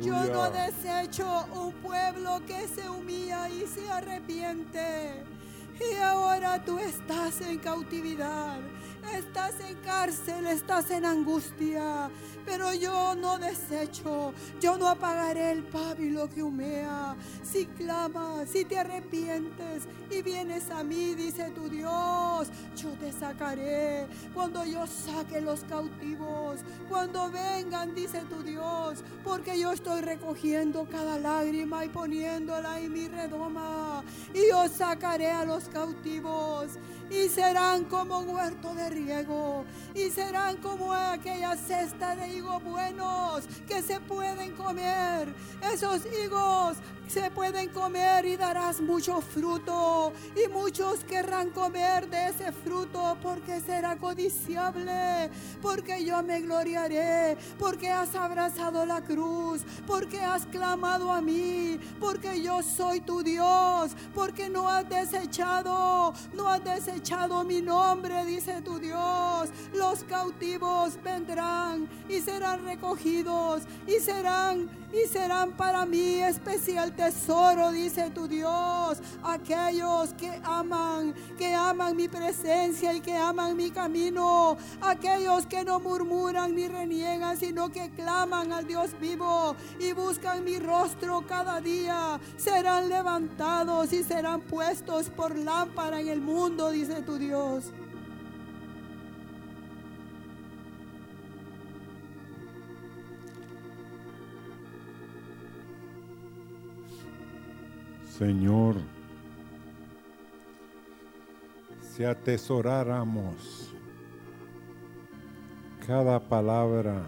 Yo no desecho un pueblo que se humilla y se arrepiente. Y ahora tú estás en cautividad, estás en cárcel, estás en angustia. Pero yo no desecho, yo no apagaré el pábilo que humea. Si clamas, si te arrepientes y vienes a mí, dice tu Dios, yo te sacaré. Cuando yo saque los cautivos, cuando vengan, dice tu Dios, porque yo estoy recogiendo cada lágrima y poniéndola en mi redoma. Y yo sacaré a los cautivos y serán como huerto de riego y serán como aquella cesta de higos buenos que se pueden comer. Esos higos se pueden comer y darás mucho fruto y muchos querrán comer de ese fruto porque será codiciable, porque yo me gloriaré, porque has abrazado la cruz, porque has clamado a mí, porque yo soy tu Dios, porque no has desechado, no has desechado mi nombre, dice tu Dios. Los cautivos vendrán y serán recogidos y serán y serán para mí especial tesoro, dice tu Dios. Aquellos que aman, que aman mi presencia y que aman mi camino. Aquellos que no murmuran ni reniegan, sino que claman al Dios vivo y buscan mi rostro cada día. Serán levantados y serán puestos por lámpara en el mundo, dice tu Dios. Señor, si atesoráramos cada palabra,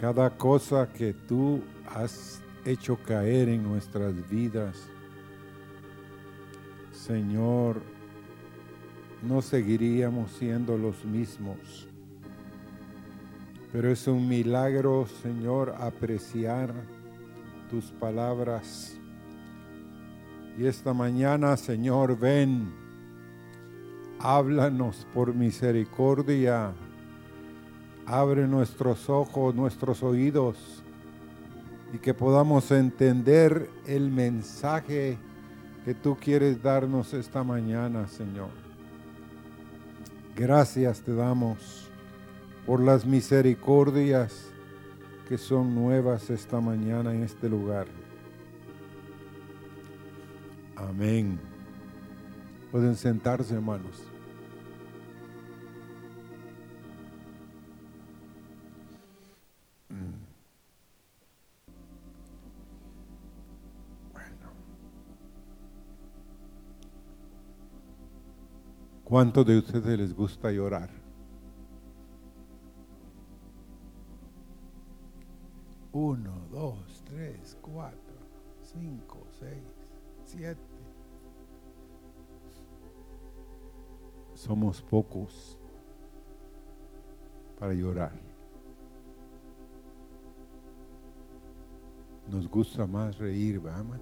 cada cosa que tú has hecho caer en nuestras vidas, Señor, no seguiríamos siendo los mismos. Pero es un milagro, Señor, apreciar tus palabras. Y esta mañana, Señor, ven, háblanos por misericordia, abre nuestros ojos, nuestros oídos, y que podamos entender el mensaje que tú quieres darnos esta mañana, Señor. Gracias te damos por las misericordias que son nuevas esta mañana en este lugar. Amén. Pueden sentarse, hermanos. Bueno. ¿Cuántos de ustedes les gusta llorar? Uno, dos, tres, cuatro, cinco, Somos pocos para llorar. Nos gusta más reír, vamos.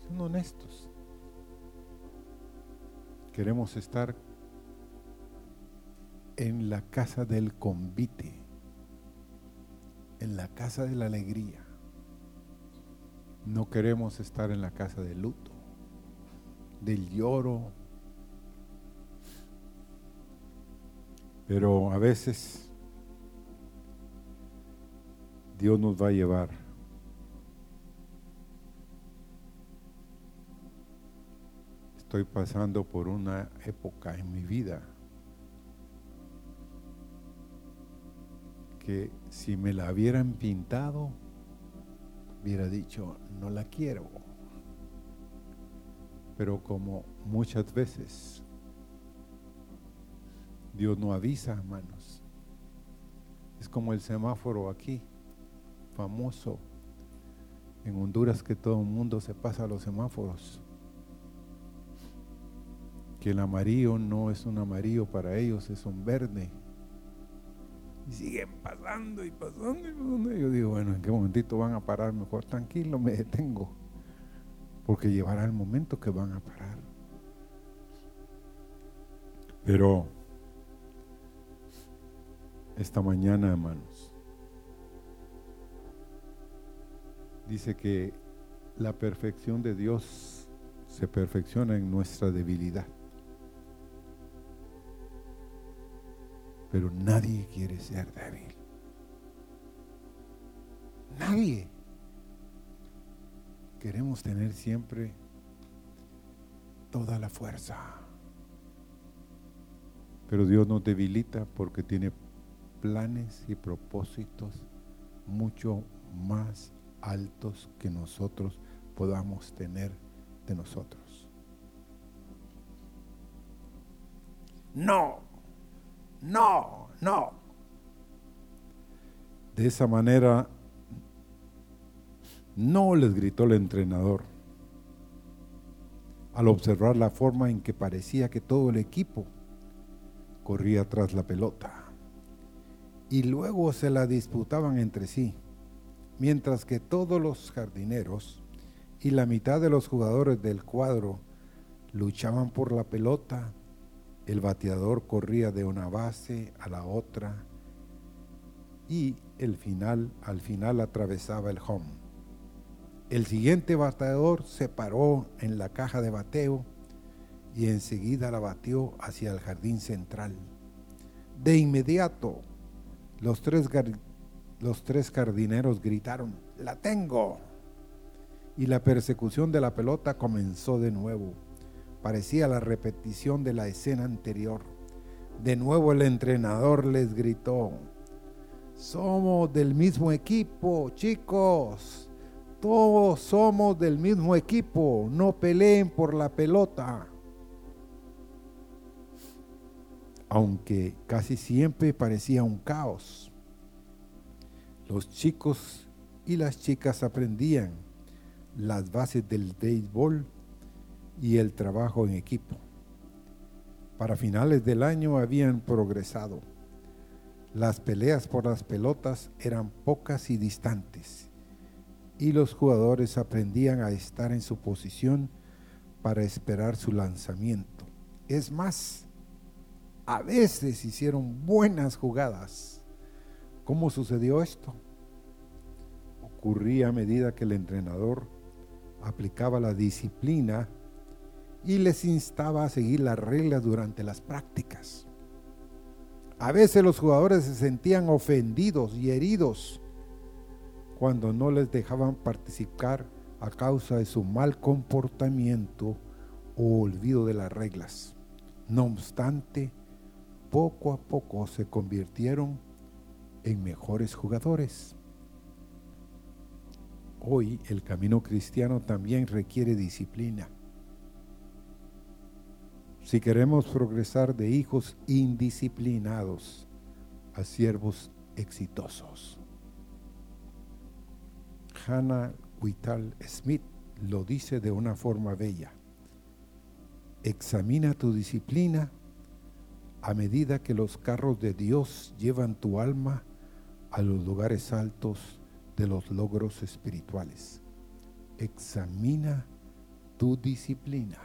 Son honestos. Queremos estar en la casa del convite en la casa de la alegría. No queremos estar en la casa del luto, del lloro. Pero a veces Dios nos va a llevar. Estoy pasando por una época en mi vida que si me la hubieran pintado, hubiera dicho, no la quiero. Pero como muchas veces Dios no avisa, hermanos. Es como el semáforo aquí, famoso en Honduras que todo el mundo se pasa a los semáforos. Que el amarillo no es un amarillo para ellos, es un verde. Y siguen pasando y pasando y pasando. Yo digo, bueno, ¿en qué momentito van a parar? Mejor tranquilo, me detengo. Porque llevará el momento que van a parar. Pero esta mañana, hermanos, Dice que la perfección de Dios se perfecciona en nuestra debilidad. Pero nadie quiere ser débil. Nadie. Queremos tener siempre toda la fuerza. Pero Dios nos debilita porque tiene planes y propósitos mucho más altos que nosotros podamos tener de nosotros. No, no, no. De esa manera, no les gritó el entrenador al observar la forma en que parecía que todo el equipo corría tras la pelota y luego se la disputaban entre sí, mientras que todos los jardineros y la mitad de los jugadores del cuadro luchaban por la pelota, el bateador corría de una base a la otra y el final al final atravesaba el home. El siguiente bateador se paró en la caja de bateo y enseguida la batió hacia el jardín central. De inmediato los tres, los tres jardineros gritaron, la tengo. Y la persecución de la pelota comenzó de nuevo. Parecía la repetición de la escena anterior. De nuevo el entrenador les gritó, somos del mismo equipo, chicos. Todos somos del mismo equipo. No peleen por la pelota. aunque casi siempre parecía un caos. Los chicos y las chicas aprendían las bases del béisbol y el trabajo en equipo. Para finales del año habían progresado. Las peleas por las pelotas eran pocas y distantes y los jugadores aprendían a estar en su posición para esperar su lanzamiento. Es más, a veces hicieron buenas jugadas. ¿Cómo sucedió esto? Ocurría a medida que el entrenador aplicaba la disciplina y les instaba a seguir las reglas durante las prácticas. A veces los jugadores se sentían ofendidos y heridos cuando no les dejaban participar a causa de su mal comportamiento o olvido de las reglas. No obstante, poco a poco se convirtieron en mejores jugadores. Hoy el camino cristiano también requiere disciplina. Si queremos progresar de hijos indisciplinados a siervos exitosos. Hannah Whitall Smith lo dice de una forma bella. Examina tu disciplina a medida que los carros de Dios llevan tu alma a los lugares altos de los logros espirituales. Examina tu disciplina.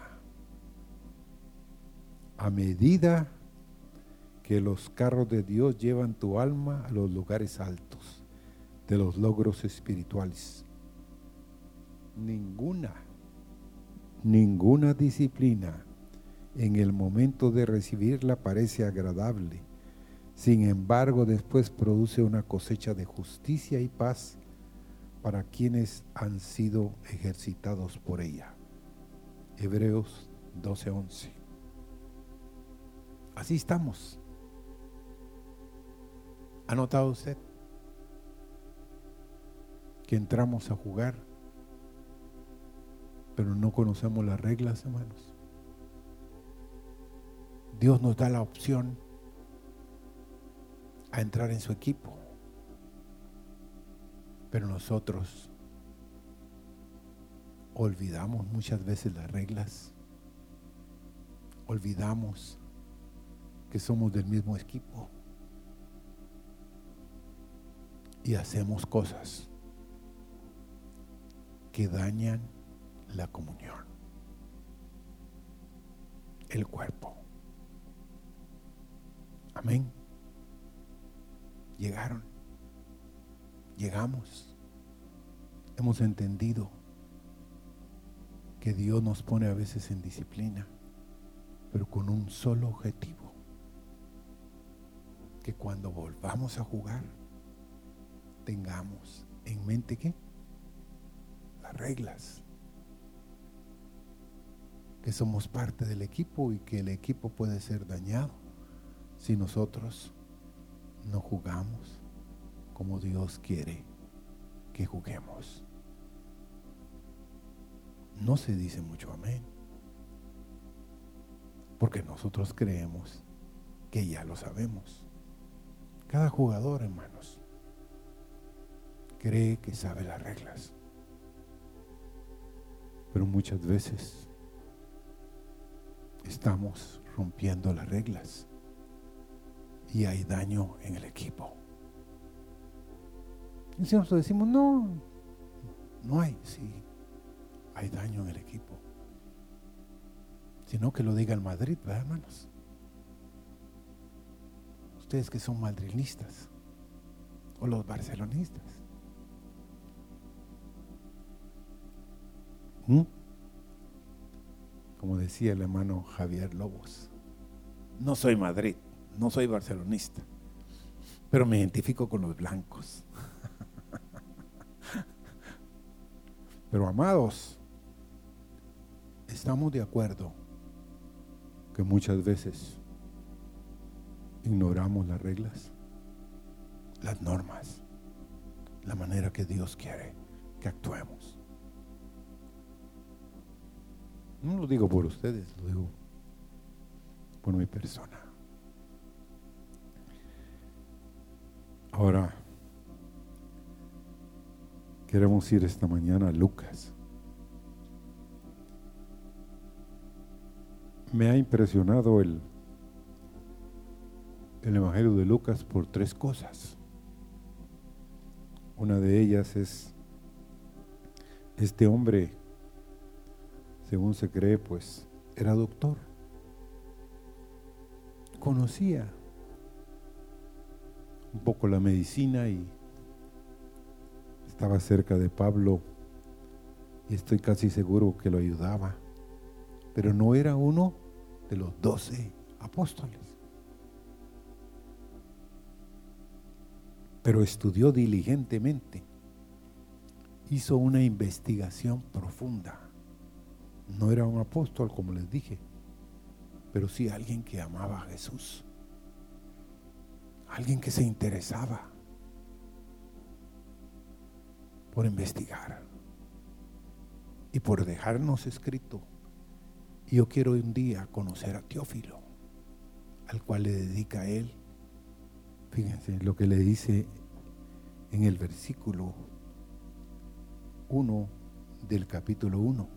A medida que los carros de Dios llevan tu alma a los lugares altos de los logros espirituales. Ninguna, ninguna disciplina en el momento de recibirla parece agradable. Sin embargo, después produce una cosecha de justicia y paz para quienes han sido ejercitados por ella. Hebreos 12:11. Así estamos. ¿Ha notado usted que entramos a jugar, pero no conocemos las reglas, hermanos? Dios nos da la opción a entrar en su equipo. Pero nosotros olvidamos muchas veces las reglas. Olvidamos que somos del mismo equipo. Y hacemos cosas que dañan la comunión, el cuerpo. Amén. Llegaron. Llegamos. hemos entendido que Dios nos pone a veces en disciplina, pero con un solo objetivo, que cuando volvamos a jugar tengamos en mente que las reglas, que somos parte del equipo y que el equipo puede ser dañado si nosotros no jugamos como Dios quiere que juguemos. No se dice mucho amén. Porque nosotros creemos que ya lo sabemos. Cada jugador, hermanos, cree que sabe las reglas. Pero muchas veces estamos rompiendo las reglas y hay daño en el equipo. Y nosotros decimos, no, no hay, sí, hay daño en el equipo. Sino que lo diga el Madrid, ¿verdad, hermanos? Ustedes que son madrilistas o los barcelonistas. ¿Mm? Como decía el hermano Javier Lobos, no soy Madrid, no soy barcelonista, pero me identifico con los blancos. pero amados, estamos de acuerdo que muchas veces ignoramos las reglas, las normas, la manera que Dios quiere que actuemos. No lo digo por ustedes, lo digo por mi persona. Ahora, queremos ir esta mañana a Lucas. Me ha impresionado el, el Evangelio de Lucas por tres cosas. Una de ellas es este hombre según se cree, pues era doctor. Conocía un poco la medicina y estaba cerca de Pablo y estoy casi seguro que lo ayudaba. Pero no era uno de los doce apóstoles. Pero estudió diligentemente, hizo una investigación profunda no era un apóstol, como les dije, pero sí alguien que amaba a Jesús. Alguien que se interesaba por investigar y por dejarnos escrito. yo quiero un día conocer a Teófilo, al cual le dedica él. Fíjense lo que le dice en el versículo 1 del capítulo 1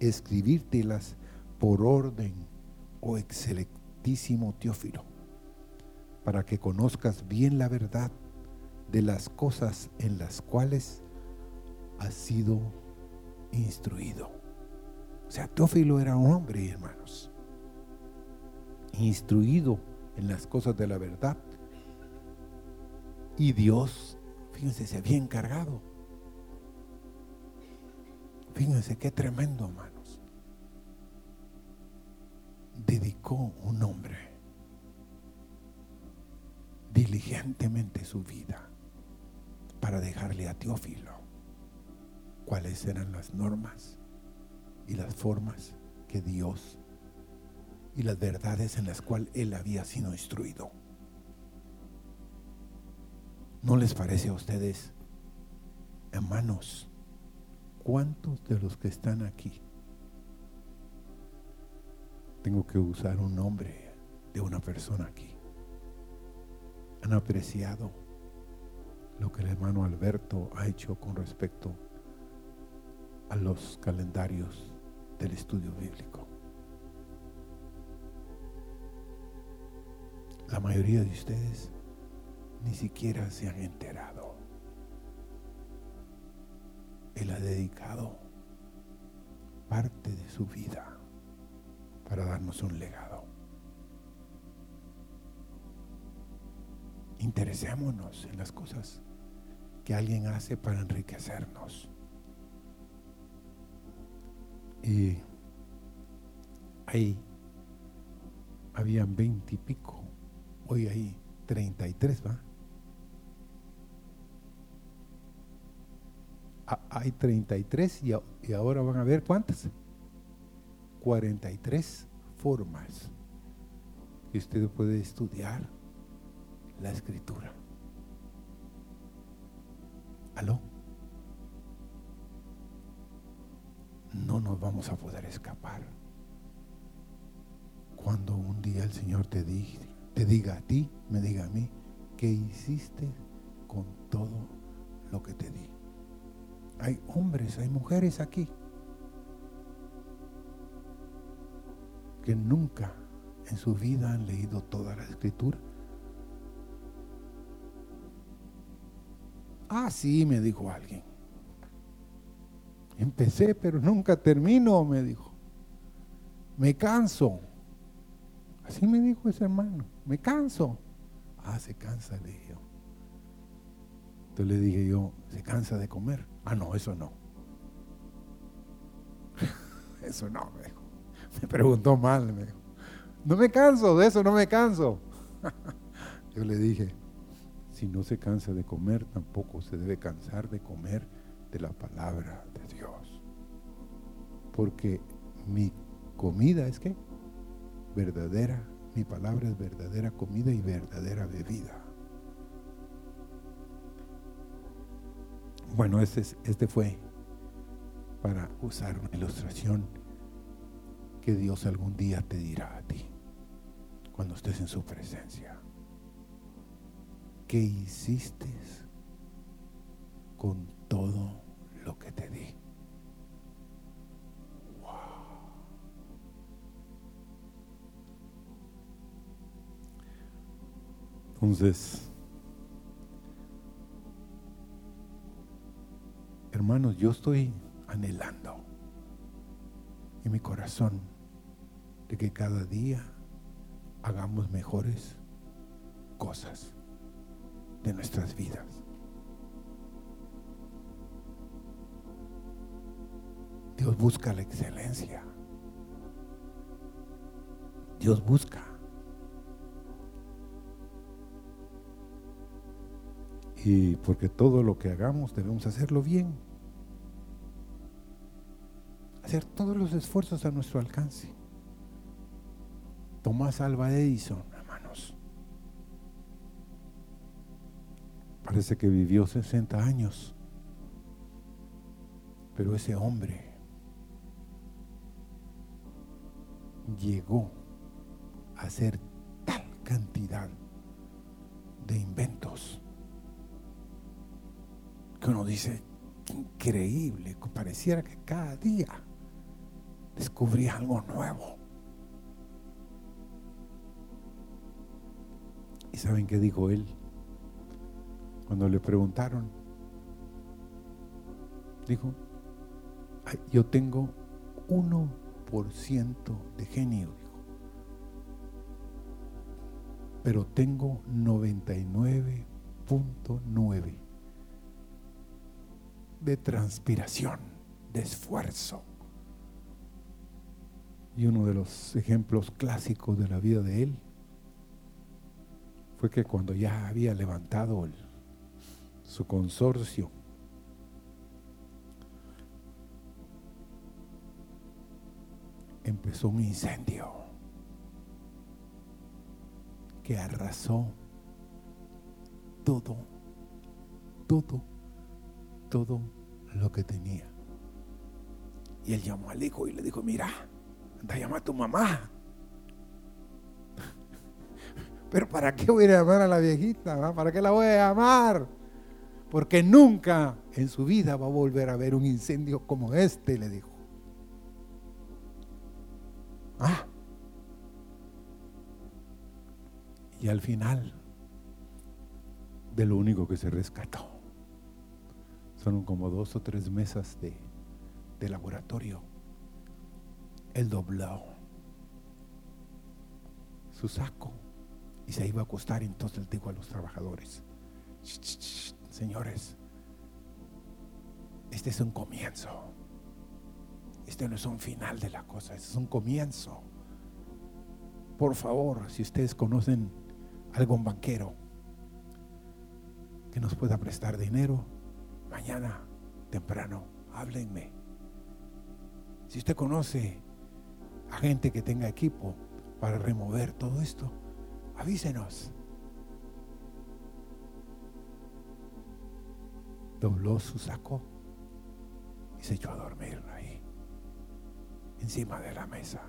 escribírtelas por orden, oh excelentísimo Teófilo, para que conozcas bien la verdad de las cosas en las cuales has sido instruido. O sea, Teófilo era un hombre, hermanos, instruido en las cosas de la verdad. Y Dios, fíjense, se había encargado Fíjense qué tremendo, hermanos. Dedicó un hombre diligentemente su vida para dejarle a Teófilo cuáles eran las normas y las formas que Dios y las verdades en las cuales él había sido instruido. ¿No les parece a ustedes, hermanos, ¿Cuántos de los que están aquí tengo que usar un nombre de una persona aquí? Han apreciado lo que el hermano Alberto ha hecho con respecto a los calendarios del estudio bíblico. La mayoría de ustedes ni siquiera se han enterado. Él ha dedicado parte de su vida para darnos un legado. Interesémonos en las cosas que alguien hace para enriquecernos. Y ahí habían veinte y pico, hoy hay treinta y tres, ¿va? Hay 33 y, y ahora van a ver cuántas. 43 formas que usted puede estudiar la escritura. ¿Aló? No nos vamos a poder escapar. Cuando un día el Señor te, diga, te diga a ti, me diga a mí, ¿qué hiciste con todo lo que te di? Hay hombres, hay mujeres aquí que nunca en su vida han leído toda la escritura. Ah, sí, me dijo alguien. Empecé, pero nunca termino, me dijo. Me canso. Así me dijo ese hermano. Me canso. Ah, se cansa, le dije. Entonces le dije yo, ¿se cansa de comer? Ah, no, eso no. eso no, me dijo. Me preguntó mal, me dijo. No me canso, de eso no me canso. Yo le dije, si no se cansa de comer, tampoco se debe cansar de comer de la palabra de Dios. Porque mi comida es que verdadera, mi palabra es verdadera comida y verdadera bebida. Bueno, este, fue para usar una ilustración que Dios algún día te dirá a ti, cuando estés en su presencia. ¿Qué hiciste con todo lo que te di? Entonces, hermanos, yo estoy anhelando en mi corazón de que cada día hagamos mejores cosas de nuestras vidas. Dios busca la excelencia. Dios busca. Y porque todo lo que hagamos debemos hacerlo bien. Hacer todos los esfuerzos a nuestro alcance. Tomás Alba Edison, hermanos. Parece que vivió 60 años. Pero ese hombre llegó a hacer tal cantidad de inventos que uno dice, increíble, pareciera que cada día descubría algo nuevo. ¿Y saben qué dijo él? Cuando le preguntaron, dijo, yo tengo 1% de genio, dijo, pero tengo 99.9 de transpiración, de esfuerzo. Y uno de los ejemplos clásicos de la vida de él fue que cuando ya había levantado su consorcio, empezó un incendio que arrasó todo, todo, todo lo que tenía. Y él llamó al hijo y le dijo, mira, anda a llamar a tu mamá. Pero ¿para qué voy a llamar a la viejita? ¿Para qué la voy a llamar? porque nunca en su vida va a volver a ver un incendio como este, le dijo. Ah. Y al final, de lo único que se rescató, son como dos o tres mesas de, de laboratorio. Él dobló su saco y se iba a acostar. Entonces dijo a los trabajadores, señores, este es un comienzo. Este no es un final de la cosa, este es un comienzo. Por favor, si ustedes conocen algún banquero que nos pueda prestar dinero, mañana temprano, háblenme. Si usted conoce a gente que tenga equipo para remover todo esto, avísenos. Dobló su saco y se echó a dormir ahí, encima de la mesa,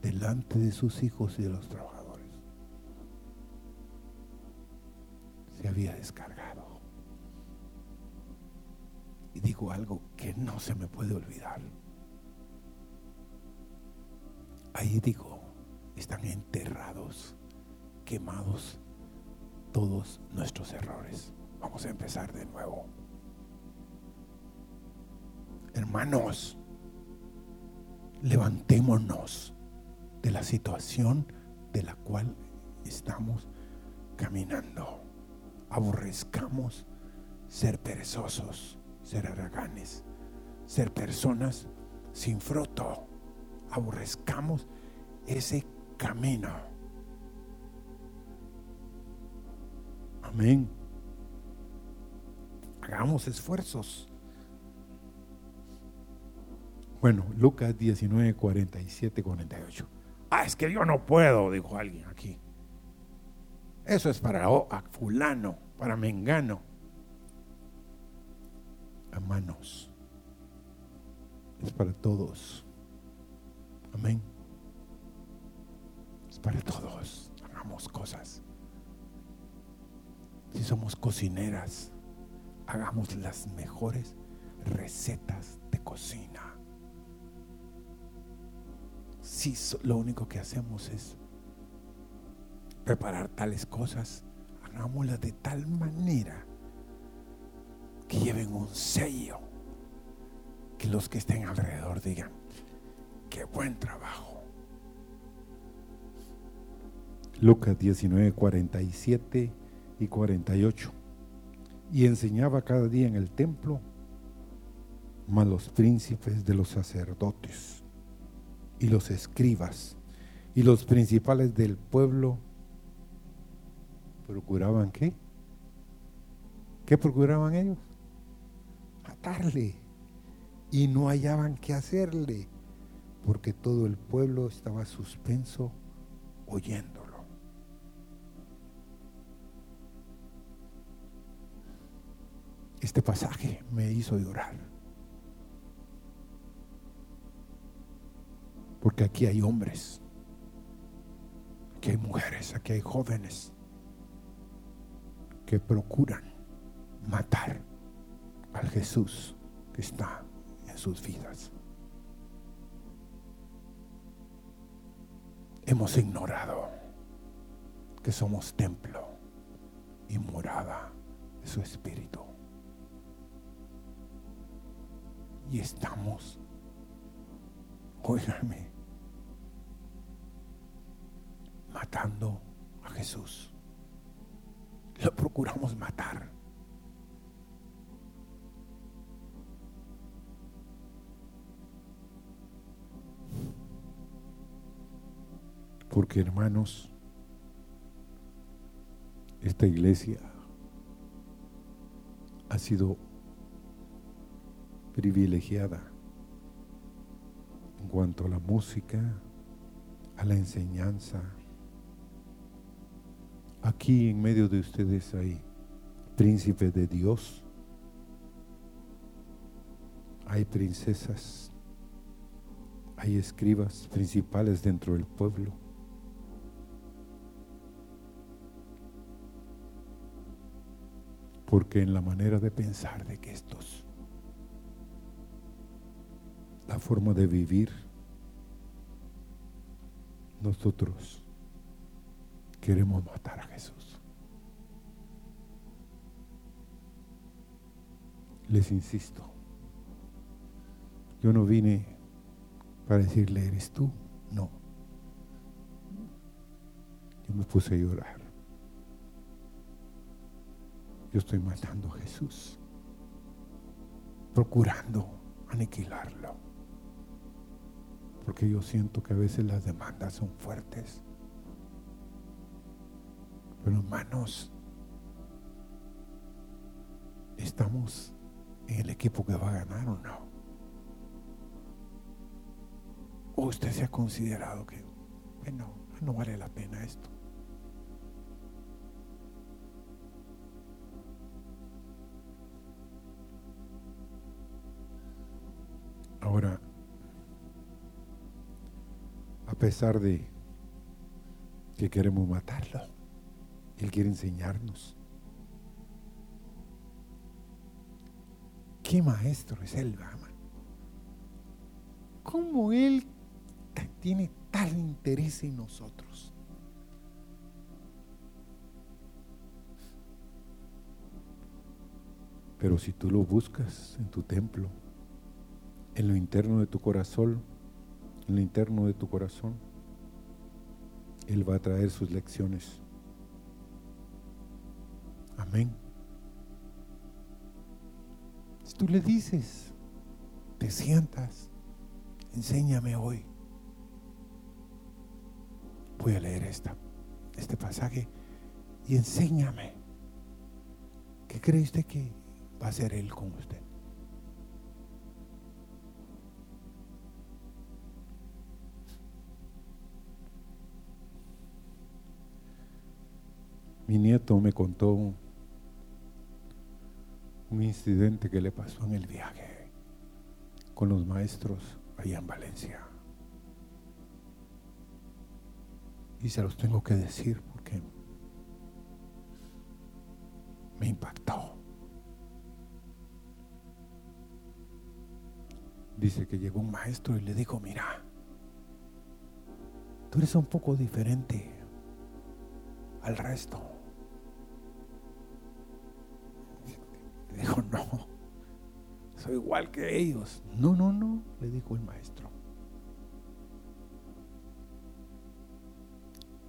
delante de sus hijos y de los trabajadores. Se había descargado. Y dijo algo que no se me puede olvidar. Ahí digo, están enterrados, quemados todos nuestros errores. Vamos a empezar de nuevo. Hermanos, levantémonos de la situación de la cual estamos caminando. Aborrezcamos ser perezosos, ser haraganes, ser personas sin fruto aborrezcamos ese camino. Amén. Hagamos esfuerzos. Bueno, Lucas 19, 47, 48. Ah, es que yo no puedo, dijo alguien aquí. Eso es para a fulano, para mengano. Hermanos, es para todos. Amén. Es para todos. Hagamos cosas. Si somos cocineras, hagamos las mejores recetas de cocina. Si lo único que hacemos es preparar tales cosas, hagámoslas de tal manera que lleven un sello, que los que estén alrededor digan, Qué buen trabajo. Lucas 19, 47 y 48. Y enseñaba cada día en el templo, mas los príncipes de los sacerdotes y los escribas y los principales del pueblo procuraban qué? ¿Qué procuraban ellos? Matarle. Y no hallaban qué hacerle porque todo el pueblo estaba suspenso oyéndolo. Este pasaje me hizo llorar. Porque aquí hay hombres, aquí hay mujeres, aquí hay jóvenes que procuran matar al Jesús que está en sus vidas. Hemos ignorado que somos templo y morada de su espíritu. Y estamos, óigame, matando a Jesús. Lo procuramos matar. Porque hermanos, esta iglesia ha sido privilegiada en cuanto a la música, a la enseñanza. Aquí en medio de ustedes hay príncipes de Dios, hay princesas, hay escribas principales dentro del pueblo Porque en la manera de pensar de que estos, la forma de vivir, nosotros queremos matar a Jesús. Les insisto, yo no vine para decirle, ¿eres tú? No. Yo me puse a llorar. Yo estoy matando a Jesús, procurando aniquilarlo. Porque yo siento que a veces las demandas son fuertes. Pero hermanos, ¿estamos en el equipo que va a ganar o no? ¿O usted se ha considerado que, bueno, no vale la pena esto? Ahora, a pesar de que queremos matarlo, Él quiere enseñarnos. ¿Qué maestro es Él, ama? ¿Cómo Él tiene tal interés en nosotros? Pero si tú lo buscas en tu templo, en lo interno de tu corazón, en lo interno de tu corazón, Él va a traer sus lecciones. Amén. Si tú le dices, te sientas, enséñame hoy. Voy a leer esta, este pasaje y enséñame. ¿Qué cree usted que va a hacer Él con usted? Mi nieto me contó un, incidente que le pasó en el viaje con los maestros allá en Valencia. Y se los tengo que decir porque me impactó. Dice que llegó un maestro y le dijo, mira, tú eres un poco diferente al resto. No, soy igual que ellos. No, no, no, le dijo el maestro.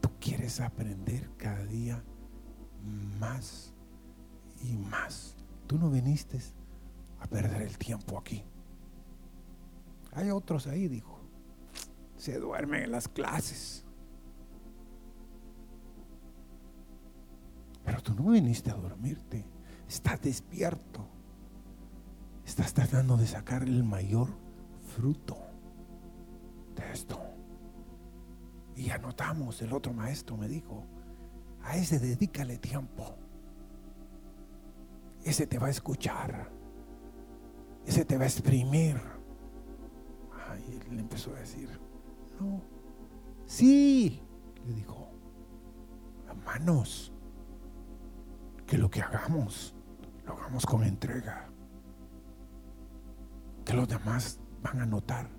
Tú quieres aprender cada día más y más. Tú no viniste a perder el tiempo aquí. Hay otros ahí, dijo. Se duermen en las clases. Pero tú no viniste a dormirte estás despierto. Estás tratando de sacar el mayor fruto de esto. Y anotamos, el otro maestro me dijo, a ese dedícale tiempo. Ese te va a escuchar. Ese te va a exprimir. Ay, él empezó a decir, no, sí, le dijo, hermanos, que lo que hagamos lo hagamos con entrega. Que los demás van a notar.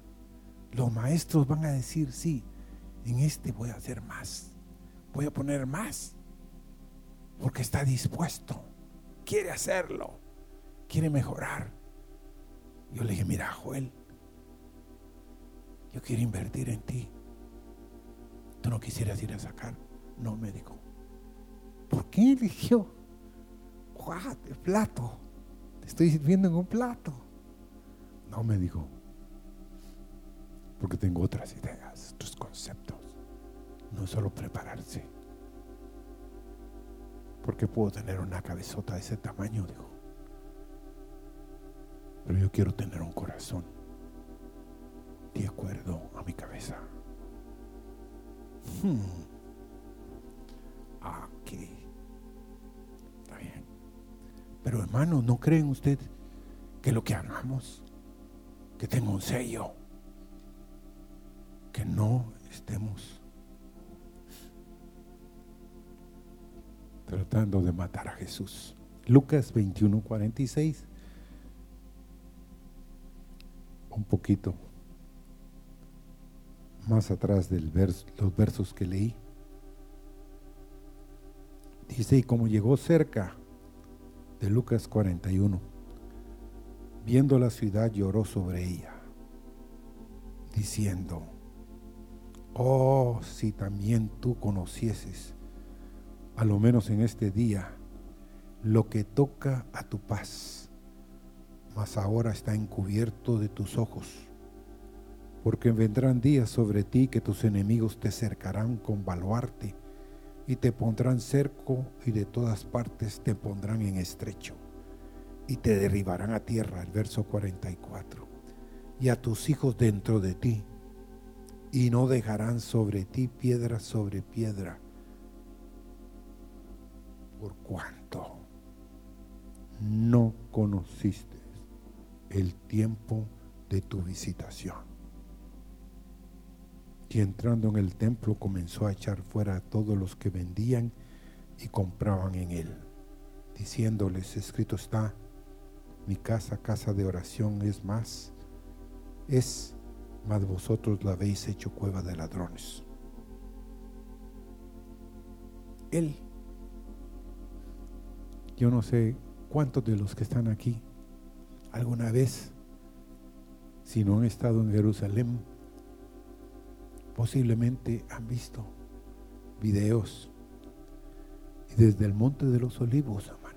Los maestros van a decir, sí, en este voy a hacer más. Voy a poner más. Porque está dispuesto. Quiere hacerlo. Quiere mejorar. Yo le dije, mira, Joel, yo quiero invertir en ti. ¿Tú no quisieras ir a sacar? No, me dijo. ¿Por qué eligió? el plato. Te estoy sirviendo en un plato. No me dijo. Porque tengo otras ideas, otros conceptos. No solo prepararse. Porque puedo tener una cabezota de ese tamaño, dijo. Pero yo quiero tener un corazón de acuerdo a mi cabeza. Hmm. Aquí. Está bien. Pero hermano, ¿no creen usted que lo que hagamos, que tenga un sello, que no estemos tratando de matar a Jesús? Lucas 21, 46. Un poquito más atrás de los versos que leí. Dice, y como llegó cerca de Lucas 41, viendo la ciudad lloró sobre ella, diciendo, oh, si también tú conocieses, a lo menos en este día, lo que toca a tu paz, mas ahora está encubierto de tus ojos, porque vendrán días sobre ti que tus enemigos te cercarán con baluarte y te pondrán cerco y de todas partes te pondrán en estrecho y te derribarán a tierra, el verso 44, y a tus hijos dentro de ti, y no dejarán sobre ti piedra sobre piedra, por cuanto no conociste el tiempo de tu visitación. Y entrando en el templo comenzó a echar fuera a todos los que vendían y compraban en él, diciéndoles, escrito está, mi casa, casa de oración es más, es, más vosotros la habéis hecho cueva de ladrones. Él, yo no sé cuántos de los que están aquí alguna vez, si no han estado en Jerusalén, posiblemente han visto videos y desde el monte de los olivos, hermanos,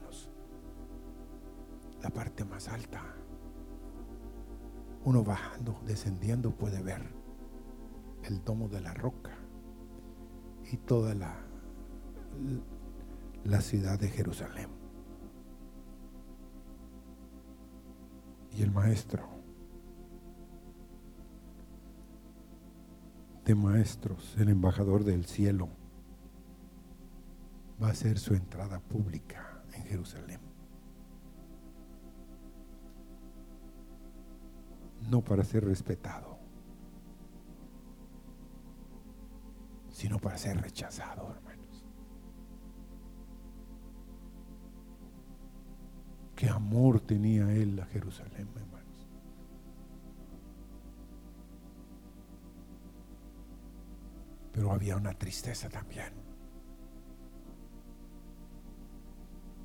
la parte más alta, uno bajando, descendiendo puede ver el domo de la roca y toda la, la ciudad de Jerusalén. Y el maestro de maestros, el embajador del cielo, va a hacer su entrada pública en Jerusalén. No para ser respetado, sino para ser rechazado, hermanos. Qué amor tenía él a Jerusalén, Pero había una tristeza también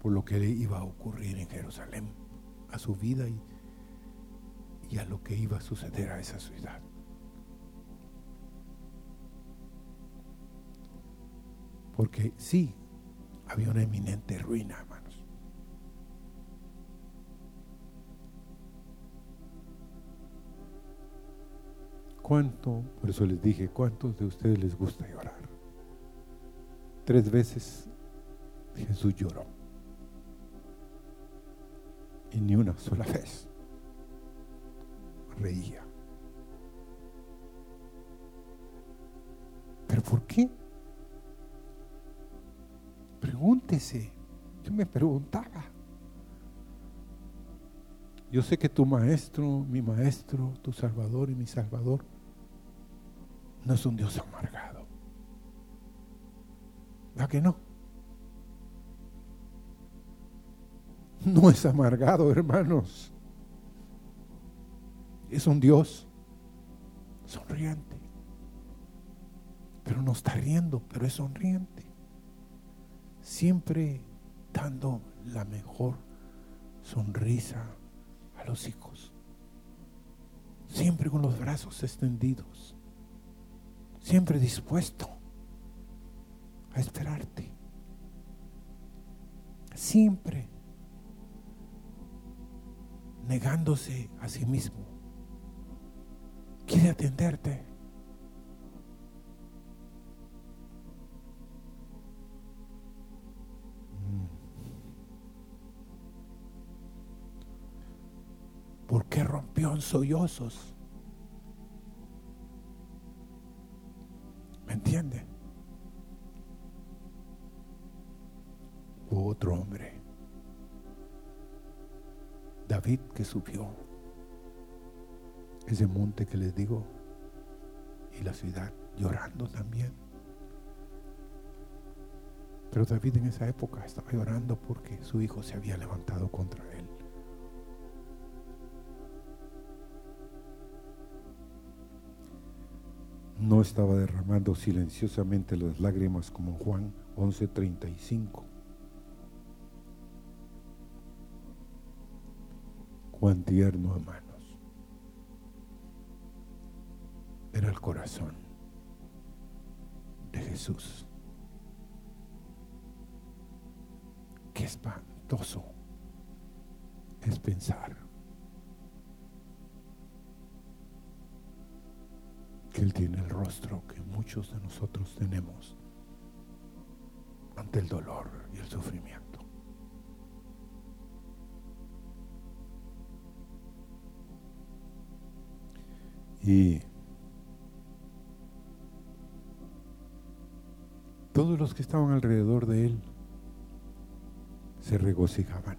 por lo que iba a ocurrir en Jerusalén, a su vida y, y a lo que iba a suceder a esa ciudad. Porque sí, había una eminente ruina, hermanos. ¿Cuánto, por eso les dije, cuántos de ustedes les gusta llorar? Tres veces Jesús lloró. Y ni una sola vez reía. ¿Pero por qué? Pregúntese. Yo me preguntaba. Yo sé que tu maestro, mi maestro, tu salvador y mi salvador, no es un Dios amargado. ¿A que no? No es amargado, hermanos. Es un Dios sonriente. Pero no está riendo, pero es sonriente. Siempre dando la mejor sonrisa a los hijos. Siempre con los brazos extendidos siempre dispuesto a esperarte. Siempre negándose a sí mismo. Atenderte. Mm. ¿Por qué rompió en sollozos? entiende? Hubo otro hombre, David, que subió ese monte que les digo y la ciudad llorando también. Pero David en esa época estaba llorando porque su hijo se había levantado contra él. No estaba derramando silenciosamente las lágrimas como Juan 11:35. Cuán tierno, hermanos, era el corazón de Jesús. Qué espantoso es pensar que Él tiene el rostro que muchos de nosotros tenemos ante el dolor y el sufrimiento. Y todos los que estaban alrededor de él se regocijaban.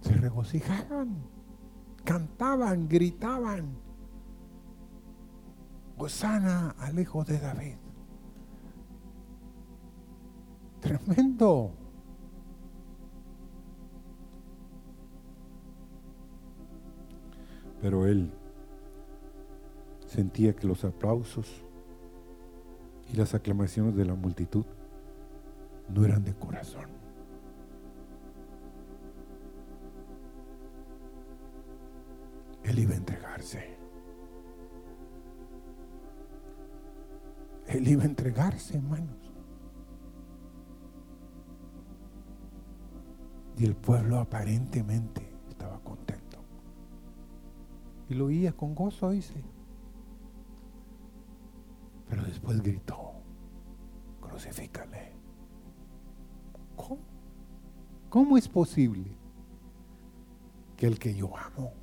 Se regocijaban, cantaban, gritaban. Gozana al hijo de David. Tremendo. Pero él sentía que los aplausos y las aclamaciones de la multitud no eran de corazón. Él iba a entregarse. Él iba a entregarse, hermanos. Y el pueblo aparentemente estaba contento. Y lo oía con gozo, dice. Después gritó, crucifícale. ¿Cómo? ¿Cómo es posible que el que yo amo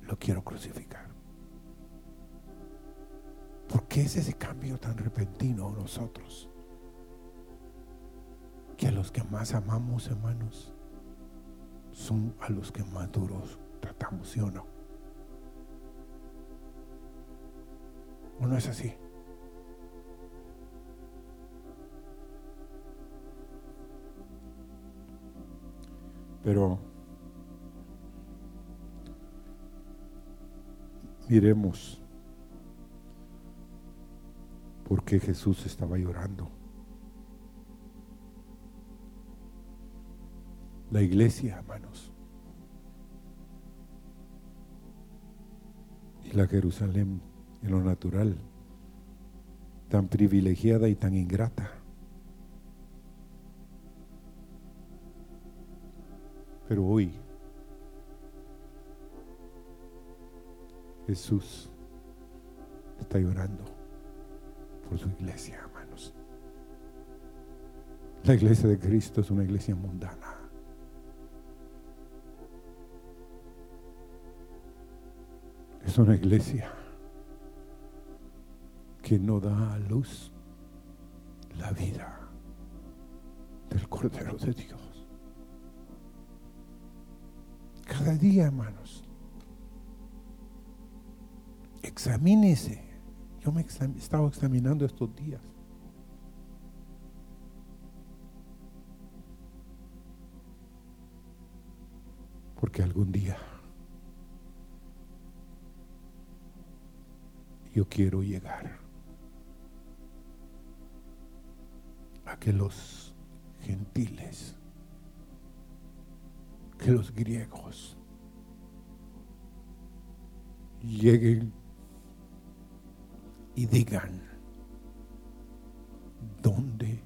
lo quiero crucificar? ¿Por qué es ese cambio tan repentino nosotros? Que a los que más amamos, hermanos, son a los que más duros tratamos, ¿sí o no? ¿O no es así? Pero miremos por qué Jesús estaba llorando. La iglesia, hermanos. Y la Jerusalén en lo natural, tan privilegiada y tan ingrata. Pero hoy Jesús está llorando por su iglesia, hermanos. La iglesia de Cristo es una iglesia mundana. Es una iglesia que no da a luz la vida del Cordero de Dios. Cada día, hermanos, examínese. Yo me he estado examinando estos días. Porque algún día yo quiero llegar a que los gentiles, que los griegos lleguen y digan, ¿dónde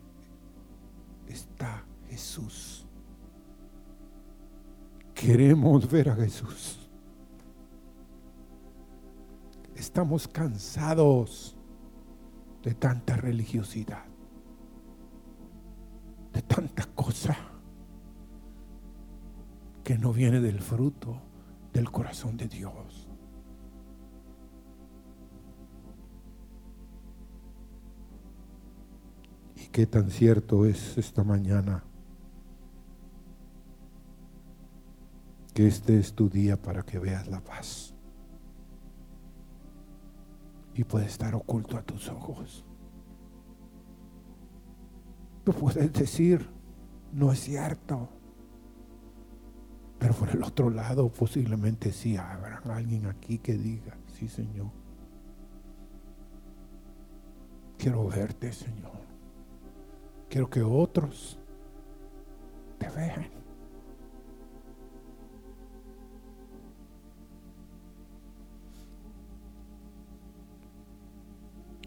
está Jesús? Queremos ver a Jesús. Estamos cansados de tanta religiosidad, de tanta cosa que no viene del fruto del corazón de Dios. Y qué tan cierto es esta mañana que este es tu día para que veas la paz y puede estar oculto a tus ojos. Tú puedes decir, no es cierto. Pero por el otro lado, posiblemente sí habrá alguien aquí que diga, sí Señor. Quiero verte, Señor. Quiero que otros te vean.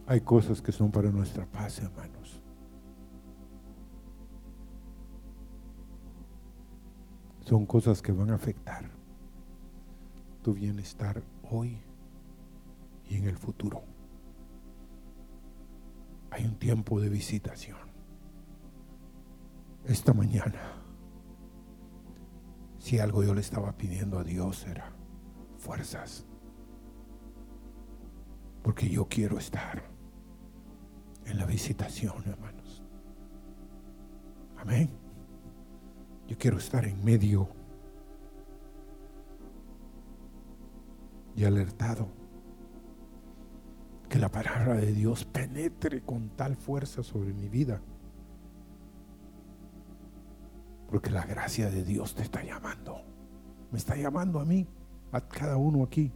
Hay cosas que son para nuestra paz, hermanos. Son cosas que van a afectar tu bienestar hoy y en el futuro. Hay un tiempo de visitación. Esta mañana, si algo yo le estaba pidiendo a Dios era fuerzas. Porque yo quiero estar en la visitación, hermanos. Amén. Yo quiero estar en medio y alertado. Que la palabra de Dios penetre con tal fuerza sobre mi vida. Porque la gracia de Dios te está llamando. Me está llamando a mí, a cada uno aquí.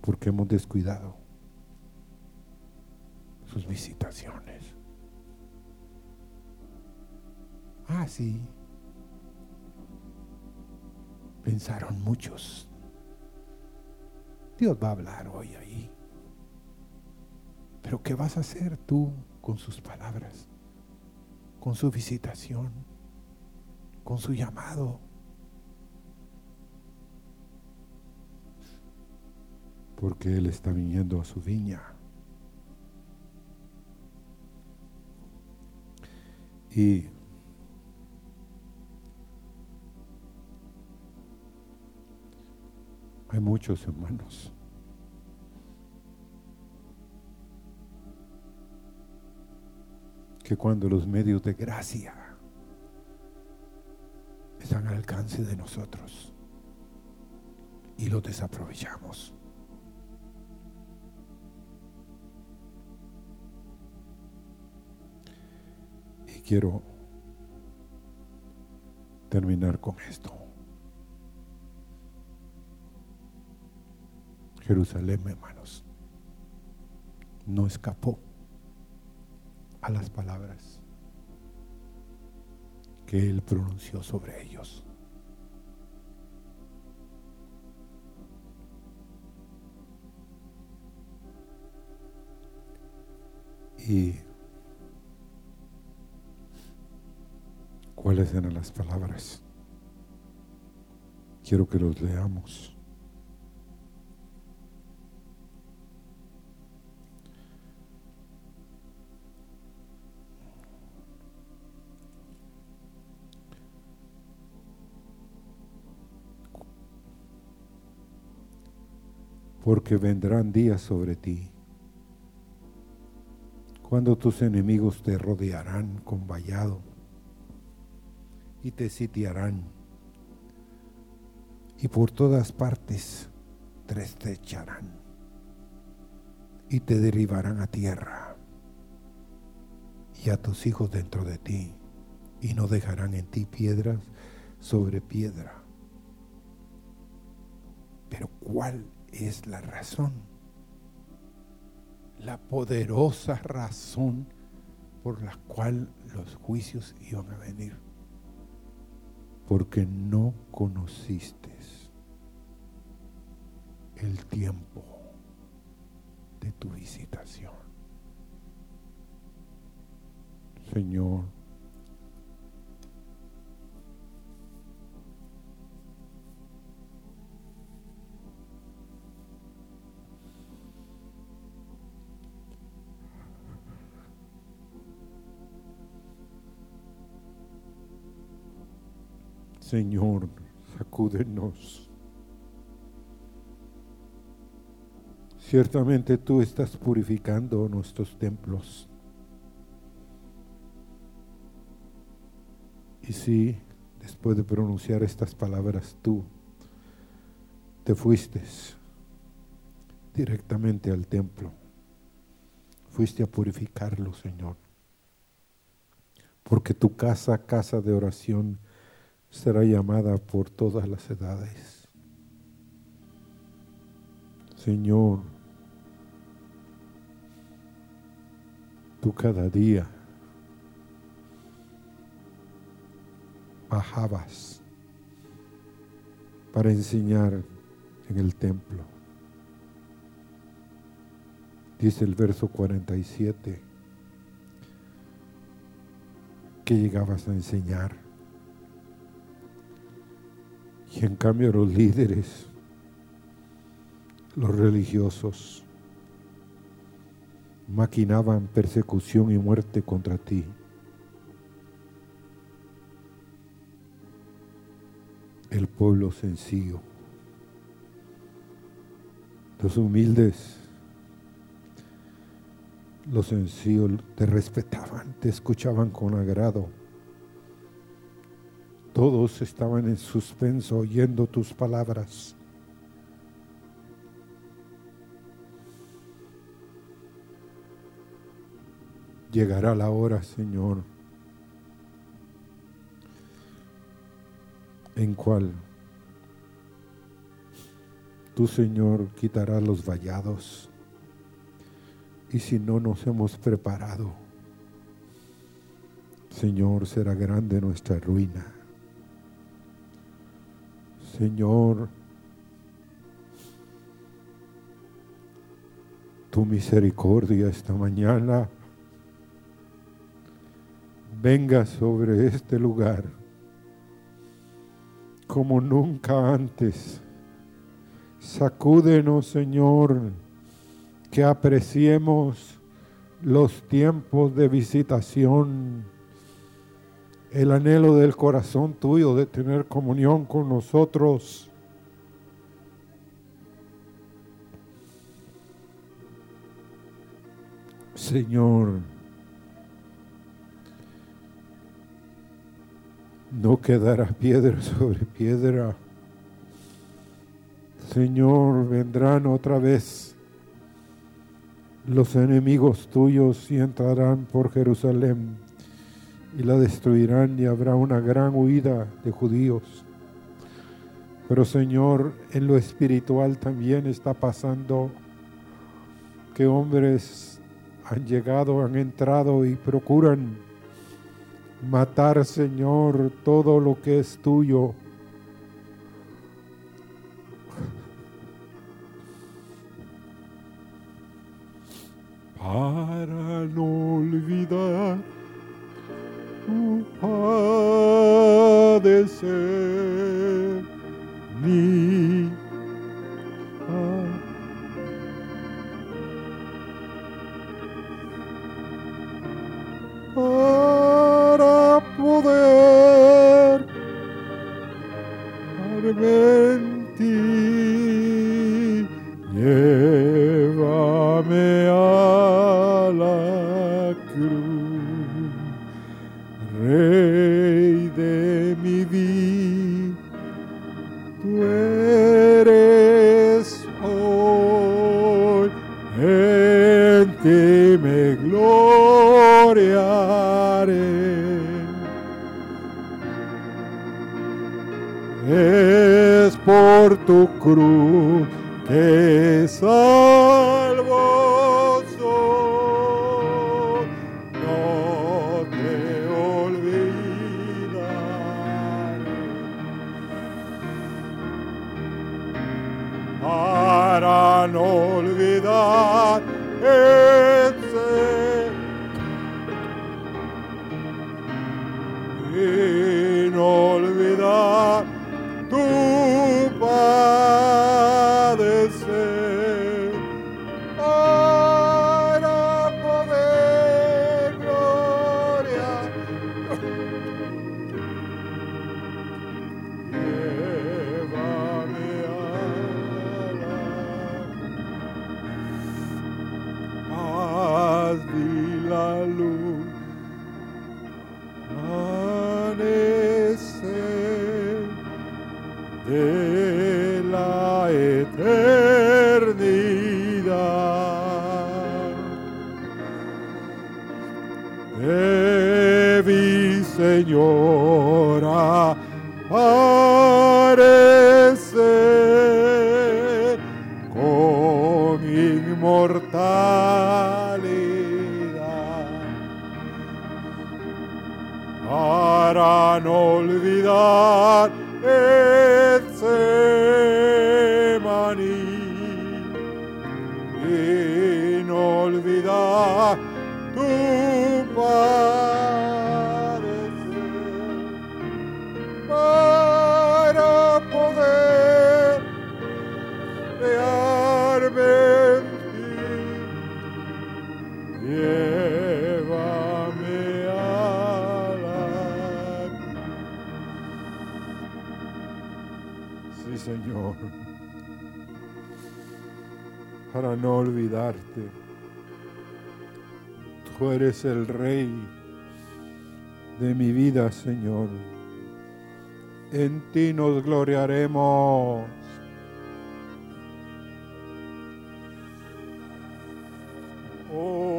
Porque hemos descuidado sus visitaciones. Ah, sí. Pensaron muchos. Dios va a hablar hoy ahí. Pero ¿qué vas a hacer tú con sus palabras? Con su visitación, con su llamado. Porque Él está viniendo a su viña. Y Hay muchos hermanos. Que cuando los medios de gracia están al alcance de nosotros y los desaprovechamos. Y quiero terminar con esto. Jerusalén, hermanos, no escapó a las palabras que él pronunció sobre ellos. Y cuáles eran las palabras. Quiero que los leamos. Porque vendrán días sobre ti, cuando tus enemigos te rodearán con vallado y te sitiarán, y por todas partes te estrecharán y te derribarán a tierra y a tus hijos dentro de ti, y no dejarán en ti piedras sobre piedra. Pero ¿cuál es la razón, la poderosa razón por la cual los juicios iban a venir. Porque no conociste el tiempo de tu visitación. Señor, Señor, sacúdenos. Ciertamente tú estás purificando nuestros templos. Y si después de pronunciar estas palabras, tú te fuiste directamente al templo. Fuiste a purificarlo, Señor. Porque tu casa, casa de oración, será llamada por todas las edades. Señor, tú cada día bajabas para enseñar en el templo. Dice el verso 47 que llegabas a enseñar. Y en cambio los líderes, los religiosos, maquinaban persecución y muerte contra ti. El pueblo sencillo, los humildes, los sencillos te respetaban, te escuchaban con agrado. Todos estaban en suspenso oyendo tus palabras. Llegará la hora, Señor, en cual tu Señor, quitará los vallados. Y si no nos hemos preparado, Señor, será grande nuestra ruina. Señor, tu misericordia esta mañana venga sobre este lugar como nunca antes. Sacúdenos, Señor, que apreciemos los tiempos de visitación, el anhelo del corazón tuyo de tener comunión con nosotros. Señor, no quedará piedra sobre piedra. Señor, vendrán otra vez los enemigos tuyos y entrarán por Jerusalén y la destruirán y habrá una gran huida de judíos. Pero Señor, en lo espiritual también está pasando que hombres han llegado, han entrado y procuran matar, Señor, todo lo que es tuyo. Para no olvidar padecer ni para poder arrepentir. Llévame a la Rey de mi vida, tú eres hoy, en ti me gloriaré. Es por tu cruz Tú eres el Rey de mi vida, Señor. En ti nos gloriaremos. Oh.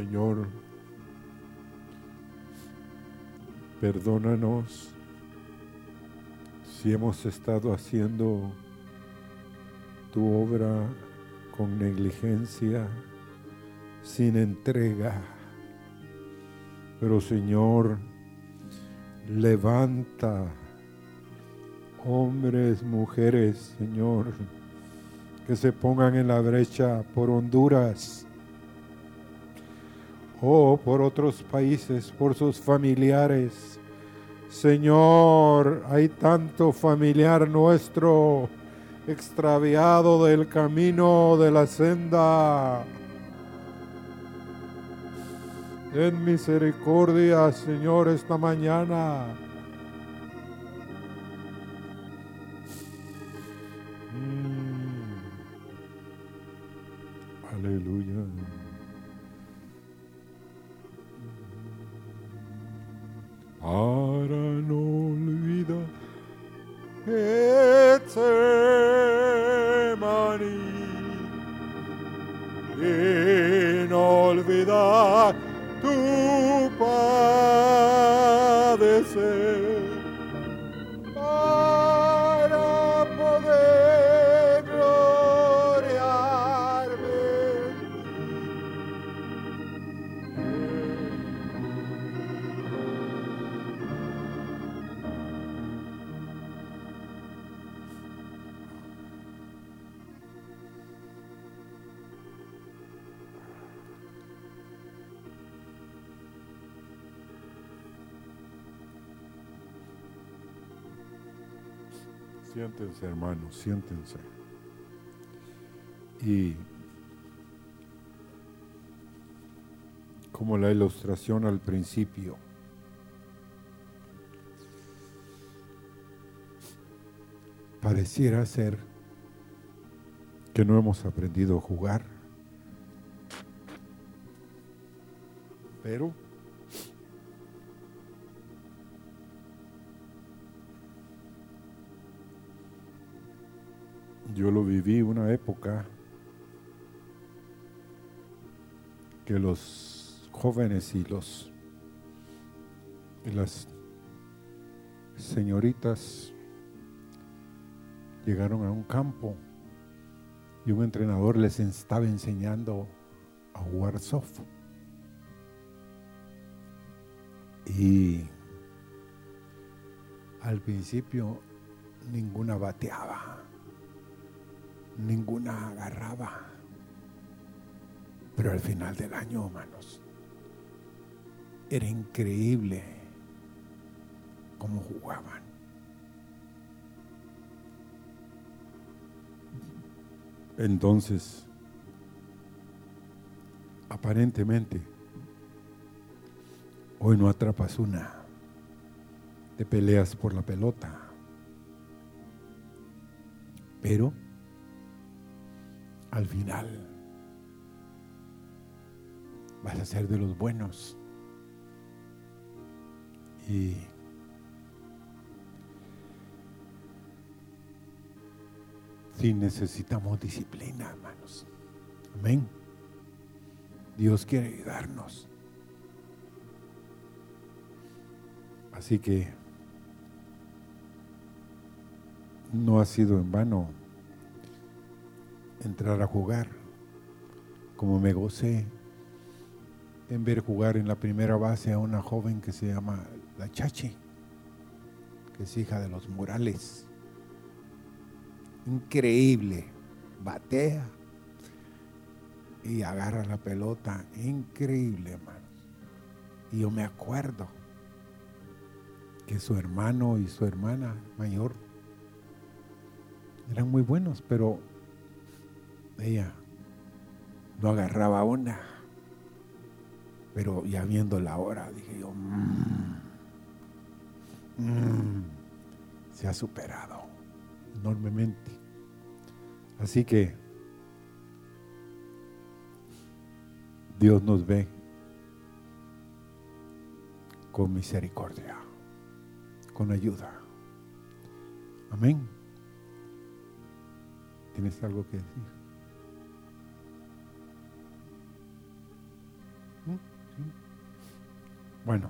Señor, perdónanos si hemos estado haciendo tu obra con negligencia, sin entrega. Pero Señor, levanta hombres, mujeres, Señor, que se pongan en la brecha por Honduras o por otros países, por sus familiares. Señor, hay tanto familiar nuestro extraviado del camino de la senda. En misericordia, Señor, esta mañana. Siéntense, hermanos, siéntense. Y como la ilustración al principio, pareciera ser que no hemos aprendido a jugar, pero Yo lo viví una época que los jóvenes y los y las señoritas llegaron a un campo y un entrenador les estaba enseñando a jugar soft. Y al principio ninguna bateaba ninguna agarraba. Pero al final del año, hermanos, era increíble cómo jugaban. Entonces, aparentemente, Hoy no atrapas una. Te peleas por la pelota. Pero al final vas a ser de los buenos. Y si necesitamos disciplina, hermanos. Amén. Dios quiere ayudarnos. Así que no ha sido en vano entrar a jugar, como me gocé en ver jugar en la primera base a una joven que se llama La Chachi, que es hija de los Morales. Increíble, batea y agarra la pelota, increíble, hermanos. Y yo me acuerdo que su hermano y su hermana mayor eran muy buenos, pero ella no agarraba una. Pero ya viendo la hora, dije yo, mmm, mmm, se ha superado enormemente. Así que Dios nos ve con misericordia con ayuda. Amén. ¿Tienes algo que decir? Bueno.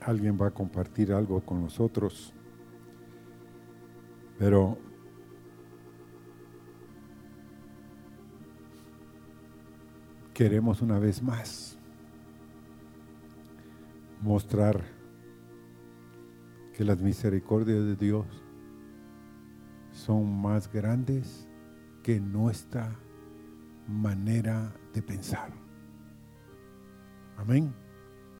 alguien va a compartir algo con nosotros, pero queremos una vez más mostrar que las misericordias de Dios son más grandes que nuestra manera de pensar. Amén.